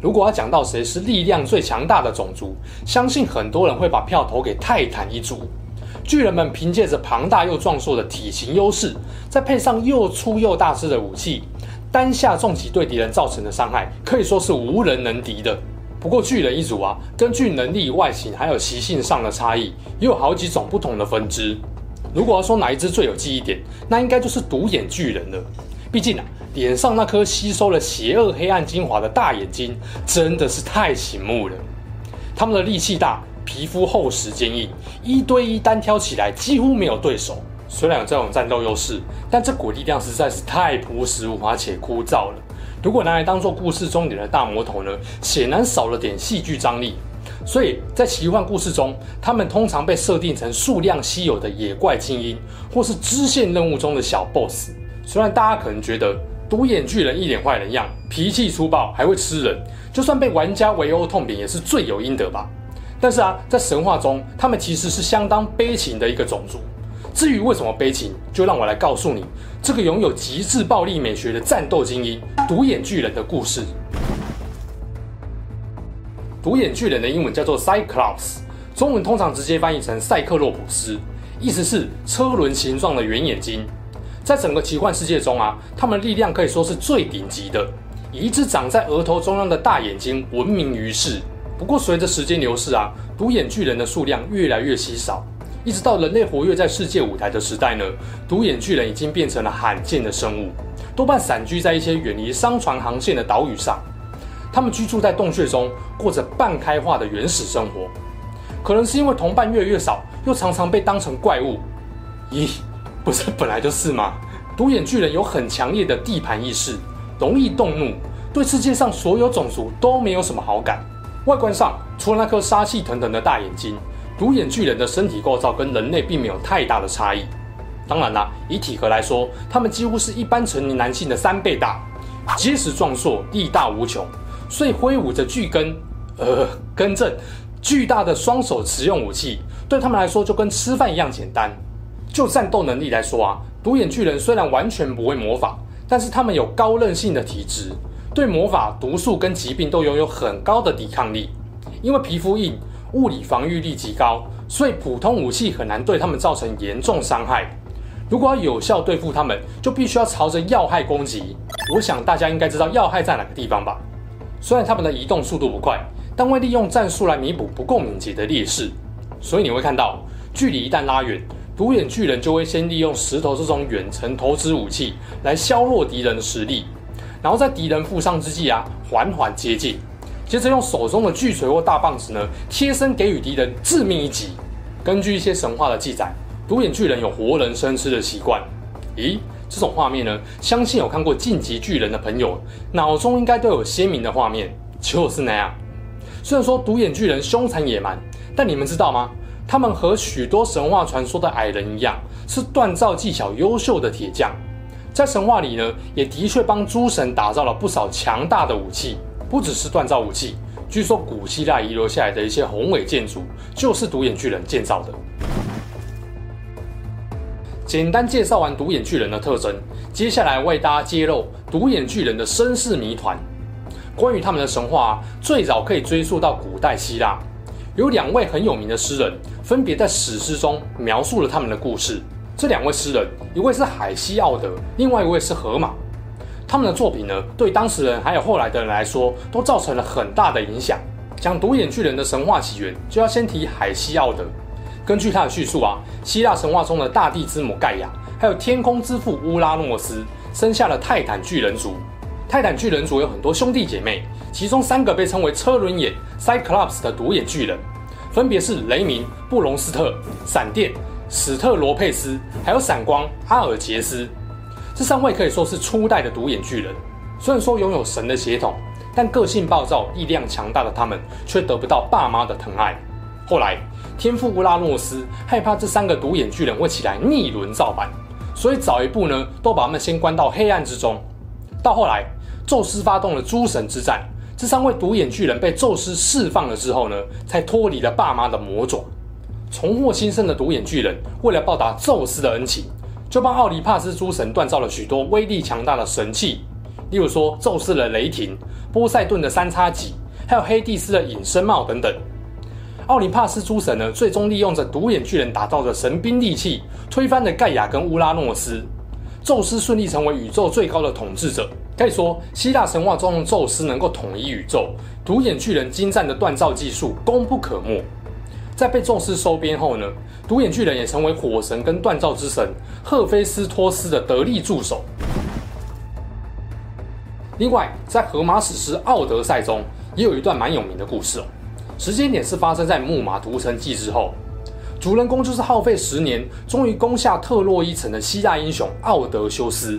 如果要讲到谁是力量最强大的种族，相信很多人会把票投给泰坦一族。巨人们凭借着庞大又壮硕的体型优势，再配上又粗又大只的武器，单下重击对敌人造成的伤害可以说是无人能敌的。不过巨人一族啊，根据能力、外形还有习性上的差异，也有好几种不同的分支。如果要说哪一只最有记忆点，那应该就是独眼巨人了。毕竟啊。脸上那颗吸收了邪恶黑暗精华的大眼睛，真的是太醒目了。他们的力气大，皮肤厚实坚硬，一对一单挑起来几乎没有对手。虽然有这种战斗优势，但这股力量实在是太朴实无华且枯燥了。如果拿来当做故事中点的大魔头呢，显然少了点戏剧张力。所以在奇幻故事中，他们通常被设定成数量稀有的野怪精英，或是支线任务中的小 BOSS。虽然大家可能觉得，独眼巨人一脸坏人样，脾气粗暴，还会吃人。就算被玩家围殴痛扁，也是罪有应得吧。但是啊，在神话中，他们其实是相当悲情的一个种族。至于为什么悲情，就让我来告诉你这个拥有极致暴力美学的战斗精英——独眼巨人的故事。独眼巨人的英文叫做 Cyclops，中文通常直接翻译成赛克洛普斯，意思是车轮形状的圆眼睛。在整个奇幻世界中啊，他们的力量可以说是最顶级的，以一只长在额头中央的大眼睛闻名于世。不过随着时间流逝啊，独眼巨人的数量越来越稀少，一直到人类活跃在世界舞台的时代呢，独眼巨人已经变成了罕见的生物，多半散居在一些远离商船航线的岛屿上。他们居住在洞穴中，过着半开化的原始生活。可能是因为同伴越来越少，又常常被当成怪物。咦？不是本来就是吗？独眼巨人有很强烈的地盘意识，容易动怒，对世界上所有种族都没有什么好感。外观上，除了那颗杀气腾腾的大眼睛，独眼巨人的身体构造跟人类并没有太大的差异。当然啦，以体格来说，他们几乎是一般成年男性的三倍大，结实壮硕，力大无穷，所以挥舞着巨根，呃，更正，巨大的双手持用武器，对他们来说就跟吃饭一样简单。就战斗能力来说啊，独眼巨人虽然完全不会魔法，但是他们有高韧性的体质，对魔法、毒素跟疾病都拥有很高的抵抗力。因为皮肤硬，物理防御力极高，所以普通武器很难对他们造成严重伤害。如果要有效对付他们，就必须要朝着要害攻击。我想大家应该知道要害在哪个地方吧？虽然他们的移动速度不快，但会利用战术来弥补不够敏捷的劣势。所以你会看到，距离一旦拉远。独眼巨人就会先利用石头这种远程投掷武器来削弱敌人的实力，然后在敌人负伤之际啊，缓缓接近，接着用手中的巨锤或大棒子呢，贴身给予敌人致命一击。根据一些神话的记载，独眼巨人有活人生吃的习惯。咦，这种画面呢，相信有看过《晋级巨人》的朋友，脑中应该都有鲜明的画面，就是那样。虽然说独眼巨人凶残野蛮，但你们知道吗？他们和许多神话传说的矮人一样，是锻造技巧优秀的铁匠。在神话里呢，也的确帮诸神打造了不少强大的武器。不只是锻造武器，据说古希腊遗留下来的一些宏伟建筑，就是独眼巨人建造的。简单介绍完独眼巨人的特征，接下来为大家揭露独眼巨人的身世谜团。关于他们的神话，最早可以追溯到古代希腊。有两位很有名的诗人，分别在史诗中描述了他们的故事。这两位诗人，一位是海西奥德，另外一位是荷马。他们的作品呢，对当时人还有后来的人来说，都造成了很大的影响。讲独眼巨人的神话起源，就要先提海西奥德。根据他的叙述啊，希腊神话中的大地之母盖亚，还有天空之父乌拉诺斯，生下了泰坦巨人族。泰坦巨人族有很多兄弟姐妹，其中三个被称为车轮眼 （Cyclops） 的独眼巨人，分别是雷鸣、布隆斯特、闪电、史特罗佩斯，还有闪光阿尔杰斯。这三位可以说是初代的独眼巨人。虽然说拥有神的血统，但个性暴躁、力量强大的他们却得不到爸妈的疼爱。后来天父乌拉诺斯害怕这三个独眼巨人会起来逆轮造反，所以早一步呢都把他们先关到黑暗之中。到后来，宙斯发动了诸神之战，这三位独眼巨人被宙斯释放了之后呢，才脱离了爸妈的魔爪。重获新生的独眼巨人为了报答宙斯的恩情，就帮奥林帕斯诸神锻造了许多威力强大的神器，例如说宙斯的雷霆、波塞顿的三叉戟，还有黑帝斯的隐身帽等等。奥林帕斯诸神呢，最终利用着独眼巨人打造的神兵利器，推翻了盖亚跟乌拉诺斯。宙斯顺利成为宇宙最高的统治者。可以说，希腊神话中的宙斯能够统一宇宙，独眼巨人精湛的锻造技术功不可没。在被宙斯收编后呢，独眼巨人也成为火神跟锻造之神赫菲斯托斯的得力助手。另外，在荷马史诗《奥德赛》中，也有一段蛮有名的故事哦。时间点是发生在木马屠城记之后，主人公就是耗费十年，终于攻下特洛伊城的希腊英雄奥德修斯。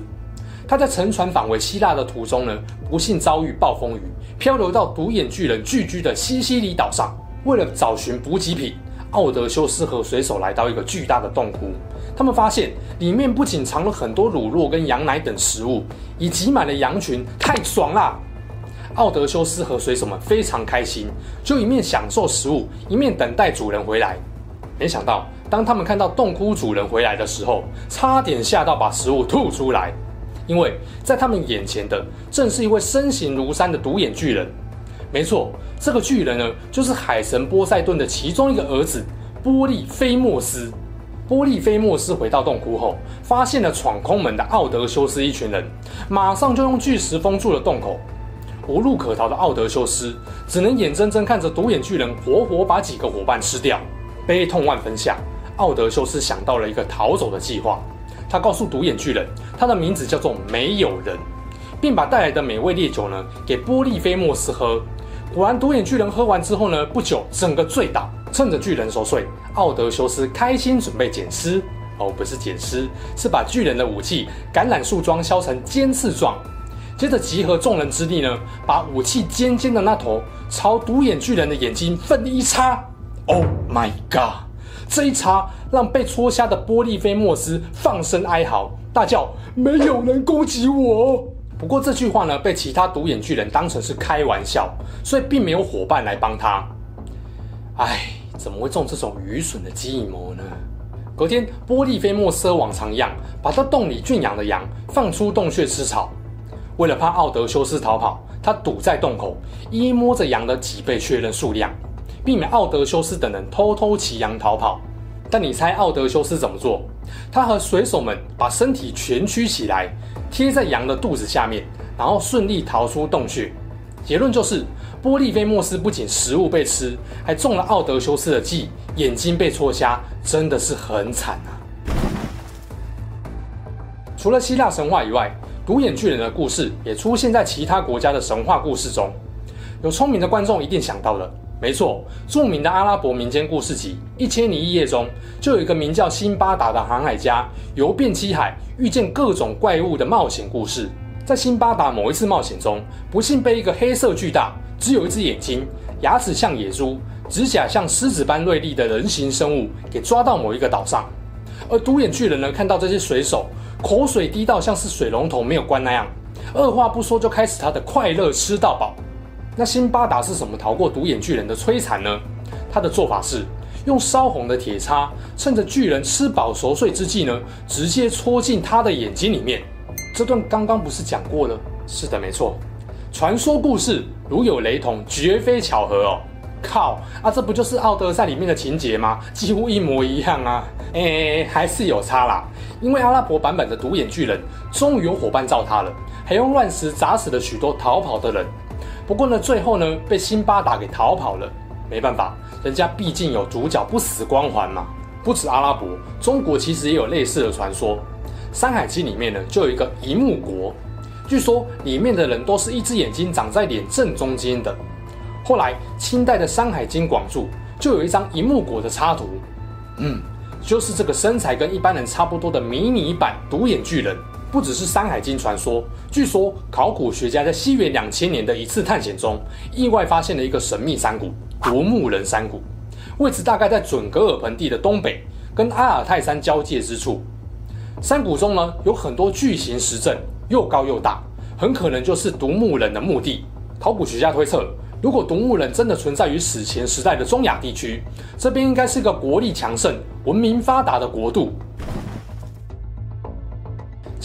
他在乘船返回希腊的途中呢，不幸遭遇暴风雨，漂流到独眼巨人聚居的西西里岛上。为了找寻补给品，奥德修斯和水手来到一个巨大的洞窟。他们发现里面不仅藏了很多乳酪跟羊奶等食物，也挤满了羊群，太爽啦！奥德修斯和水手们非常开心，就一面享受食物，一面等待主人回来。没想到，当他们看到洞窟主人回来的时候，差点吓到把食物吐出来，因为在他们眼前的正是一位身形如山的独眼巨人。没错，这个巨人呢，就是海神波塞顿的其中一个儿子波利菲莫斯。波利菲莫斯回到洞窟后，发现了闯空门的奥德修斯一群人，马上就用巨石封住了洞口。无路可逃的奥德修斯只能眼睁睁看着独眼巨人活活把几个伙伴吃掉，悲痛万分下，奥德修斯想到了一个逃走的计划。他告诉独眼巨人，他的名字叫做没有人，并把带来的美味烈酒呢给波利菲莫斯喝。果然，独眼巨人喝完之后呢，不久整个醉倒。趁着巨人熟睡，奥德修斯开心准备捡尸。哦，不是捡尸，是把巨人的武器橄榄树桩削成尖刺状。接着集合众人之力呢，把武器尖尖的那头朝独眼巨人的眼睛奋力一插。Oh my god！这一插让被戳瞎的波利菲莫斯放声哀嚎，大叫：“没有人攻击我！”不过这句话呢，被其他独眼巨人当成是开玩笑，所以并没有伙伴来帮他。唉，怎么会中这种愚蠢的计谋呢？隔天，波利菲莫斯往常一样，把他洞里圈养的羊放出洞穴吃草。为了怕奥德修斯逃跑，他堵在洞口，一一摸着羊的脊背确认数量，避免奥德修斯等人偷偷骑羊逃跑。但你猜奥德修斯怎么做？他和水手们把身体蜷曲起来，贴在羊的肚子下面，然后顺利逃出洞穴。结论就是，波利菲莫斯不仅食物被吃，还中了奥德修斯的计，眼睛被戳瞎，真的是很惨啊！除了希腊神话以外，独眼巨人的故事也出现在其他国家的神话故事中。有聪明的观众一定想到了，没错，著名的阿拉伯民间故事集《一千零一夜》中，就有一个名叫辛巴达的航海家，游遍七海，遇见各种怪物的冒险故事。在辛巴达某一次冒险中，不幸被一个黑色巨大、只有一只眼睛、牙齿像野猪、指甲像狮子般锐利的人形生物给抓到某一个岛上。而独眼巨人呢，看到这些水手，口水滴到像是水龙头没有关那样，二话不说就开始他的快乐吃到饱。那辛巴达是怎么逃过独眼巨人的摧残呢？他的做法是用烧红的铁叉，趁着巨人吃饱熟睡之际呢，直接戳进他的眼睛里面。这段刚刚不是讲过了？是的，没错。传说故事如有雷同，绝非巧合哦。靠啊，这不就是奥德赛里面的情节吗？几乎一模一样啊！诶，还是有差啦。因为阿拉伯版本的独眼巨人终于有伙伴罩他了，还用乱石砸死了许多逃跑的人。不过呢，最后呢被辛巴达给逃跑了。没办法，人家毕竟有主角不死光环嘛。不止阿拉伯，中国其实也有类似的传说。《山海经》里面呢就有一个一目国，据说里面的人都是一只眼睛长在脸正中间的。后来清代的《山海经广注》就有一张一目国的插图，嗯。就是这个身材跟一般人差不多的迷你版独眼巨人，不只是《山海经》传说，据说考古学家在西元两千年的一次探险中，意外发现了一个神秘山谷——夺木人山谷。位置大概在准格尔盆地的东北，跟阿尔泰山交界之处。山谷中呢，有很多巨型石阵，又高又大，很可能就是独木人的墓地。考古学家推测，如果独木人真的存在于史前时代的中亚地区，这边应该是个国力强盛、文明发达的国度。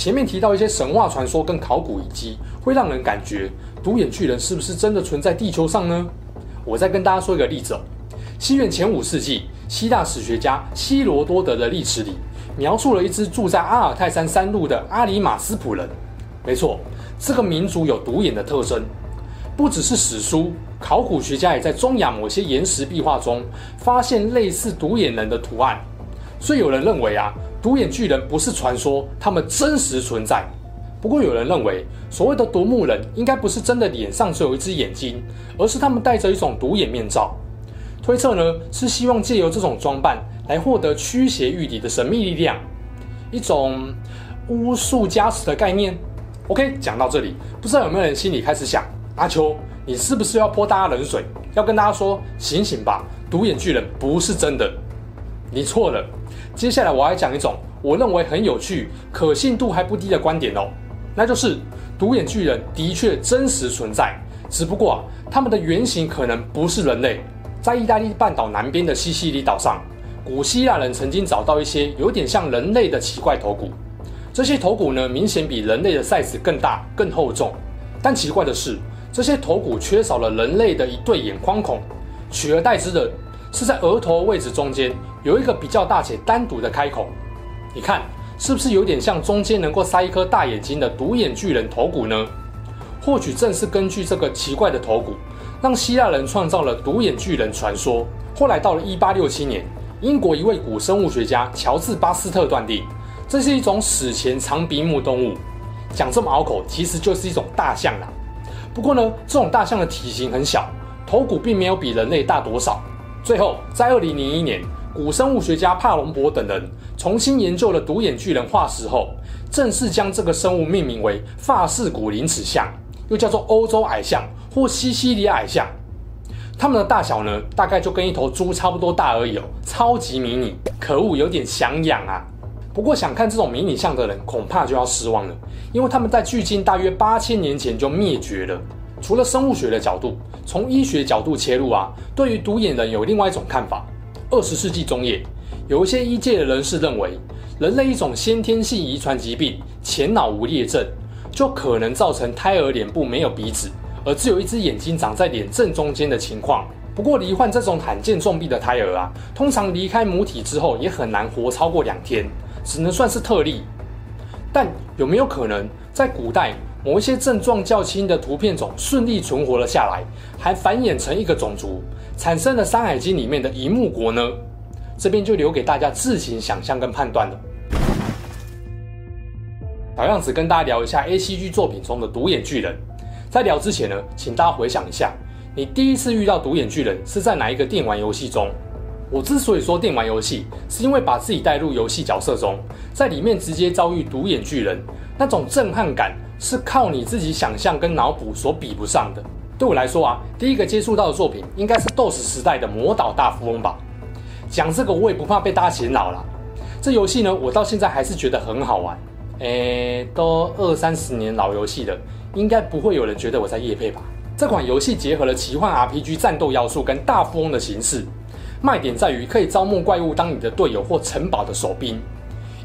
前面提到一些神话传说跟考古遗迹，会让人感觉独眼巨人是不是真的存在地球上呢？我再跟大家说一个例子哦，西元前五世纪，希腊史学家希罗多德的历史里描述了一支住在阿尔泰山山麓的阿里马斯普人。没错，这个民族有独眼的特征，不只是史书，考古学家也在中亚某些岩石壁画中发现类似独眼人的图案。所以有人认为啊。独眼巨人不是传说，他们真实存在。不过有人认为，所谓的独木人应该不是真的脸上只有一只眼睛，而是他们戴着一种独眼面罩。推测呢，是希望借由这种装扮来获得驱邪御敌的神秘力量，一种巫术加持的概念。OK，讲到这里，不知道有没有人心里开始想：阿秋，你是不是要泼大家冷水，要跟大家说醒醒吧，独眼巨人不是真的？你错了。接下来我要讲一种我认为很有趣、可信度还不低的观点哦，那就是独眼巨人的确真实存在，只不过啊，他们的原型可能不是人类。在意大利半岛南边的西西里岛上，古希腊人曾经找到一些有点像人类的奇怪头骨，这些头骨呢，明显比人类的 size 更大、更厚重。但奇怪的是，这些头骨缺少了人类的一对眼眶孔，取而代之的是在额头位置中间。有一个比较大且单独的开口，你看是不是有点像中间能够塞一颗大眼睛的独眼巨人头骨呢？或许正是根据这个奇怪的头骨，让希腊人创造了独眼巨人传说。后来到了一八六七年，英国一位古生物学家乔治巴斯特断定，这是一种史前长鼻目动物。讲这么拗口，其实就是一种大象啦。不过呢，这种大象的体型很小，头骨并没有比人类大多少。最后，在二零零一年。古生物学家帕隆博等人重新研究了独眼巨人化石后，正式将这个生物命名为法氏古灵齿象，又叫做欧洲矮象或西西里矮象。它们的大小呢，大概就跟一头猪差不多大而已哦，超级迷你，可恶，有点想养啊。不过想看这种迷你象的人，恐怕就要失望了，因为他们在距今大约八千年前就灭绝了。除了生物学的角度，从医学角度切入啊，对于独眼人有另外一种看法。二十世纪中叶，有一些医界的人士认为，人类一种先天性遗传疾病——前脑无裂症，就可能造成胎儿脸部没有鼻子，而只有一只眼睛长在脸正中间的情况。不过，罹患这种罕见重病的胎儿啊，通常离开母体之后也很难活超过两天，只能算是特例。但有没有可能，在古代某一些症状较轻的图片种顺利存活了下来，还繁衍成一个种族？产生了《山海经》里面的一幕国呢？这边就留给大家自行想象跟判断了。老样子跟大家聊一下 ACG 作品中的独眼巨人。在聊之前呢，请大家回想一下，你第一次遇到独眼巨人是在哪一个电玩游戏中？我之所以说电玩游戏，是因为把自己带入游戏角色中，在里面直接遭遇独眼巨人，那种震撼感是靠你自己想象跟脑补所比不上的。对我来说啊，第一个接触到的作品应该是 DOS 时代的《魔岛大富翁》吧。讲这个我也不怕被大家洗脑了。这游戏呢，我到现在还是觉得很好玩。诶，都二三十年老游戏了，应该不会有人觉得我在夜配吧？这款游戏结合了奇幻 RPG 战斗要素跟大富翁的形式，卖点在于可以招募怪物当你的队友或城堡的守兵。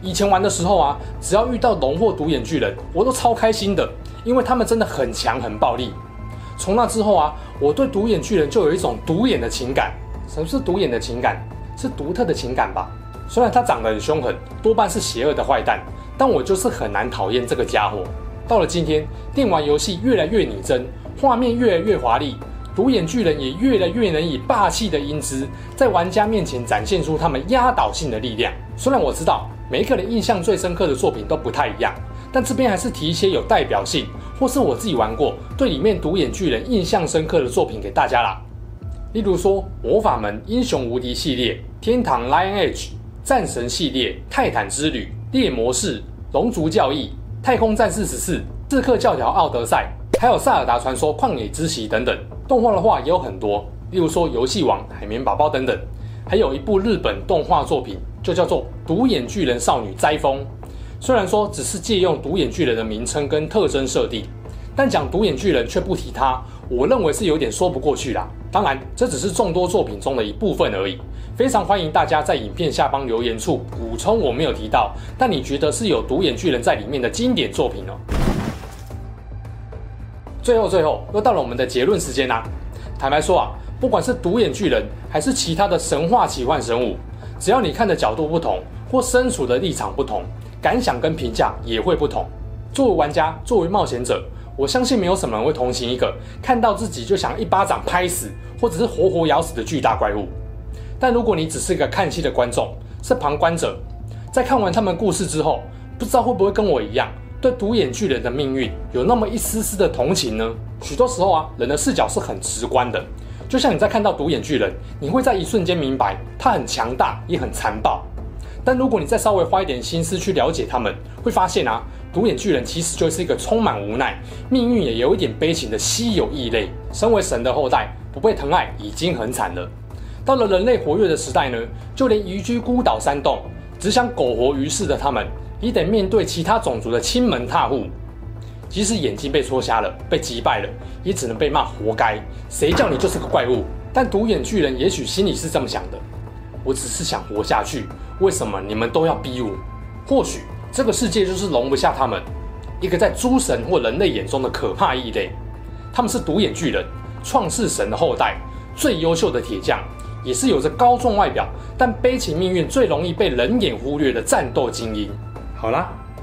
以前玩的时候啊，只要遇到龙或独眼巨人，我都超开心的，因为他们真的很强很暴力。从那之后啊，我对独眼巨人就有一种独眼的情感。什么是独眼的情感？是独特的情感吧。虽然他长得很凶狠，多半是邪恶的坏蛋，但我就是很难讨厌这个家伙。到了今天，电玩游戏越来越拟真，画面越来越华丽，独眼巨人也越来越能以霸气的英姿，在玩家面前展现出他们压倒性的力量。虽然我知道每一个人印象最深刻的作品都不太一样，但这边还是提一些有代表性。或是我自己玩过，对里面独眼巨人印象深刻的作品给大家啦。例如说，魔法门英雄无敌系列、天堂 Lion Age、战神系列、泰坦之旅、猎魔士、龙族教义、太空战士十四、刺客教条奥德赛，还有塞尔达传说旷野之息等等。动画的话也有很多，例如说游戏王、海绵宝宝等等。还有一部日本动画作品，就叫做《独眼巨人少女灾风》。虽然说只是借用独眼巨人的名称跟特征设定，但讲独眼巨人却不提他，我认为是有点说不过去啦。当然，这只是众多作品中的一部分而已。非常欢迎大家在影片下方留言处补充我没有提到，但你觉得是有独眼巨人在里面的经典作品哦。最后，最后又到了我们的结论时间啦。坦白说啊，不管是独眼巨人还是其他的神话奇幻神物，只要你看的角度不同，或身处的立场不同，感想跟评价也会不同。作为玩家，作为冒险者，我相信没有什么人会同情一个看到自己就想一巴掌拍死，或者是活活咬死的巨大怪物。但如果你只是一个看戏的观众，是旁观者，在看完他们故事之后，不知道会不会跟我一样，对独眼巨人的命运有那么一丝丝的同情呢？许多时候啊，人的视角是很直观的，就像你在看到独眼巨人，你会在一瞬间明白他很强大，也很残暴。但如果你再稍微花一点心思去了解他们，会发现啊，独眼巨人其实就是一个充满无奈、命运也有一点悲情的稀有异类。身为神的后代，不被疼爱已经很惨了。到了人类活跃的时代呢，就连移居孤岛山洞，只想苟活于世的他们，也得面对其他种族的亲门踏户。即使眼睛被戳瞎了，被击败了，也只能被骂活该。谁叫你就是个怪物？但独眼巨人也许心里是这么想的：我只是想活下去，为什么你们都要逼我？或许这个世界就是容不下他们，一个在诸神或人类眼中的可怕异类。他们是独眼巨人，创世神的后代，最优秀的铁匠。也是有着高壮外表，但悲情命运最容易被人眼忽略的战斗精英。好啦，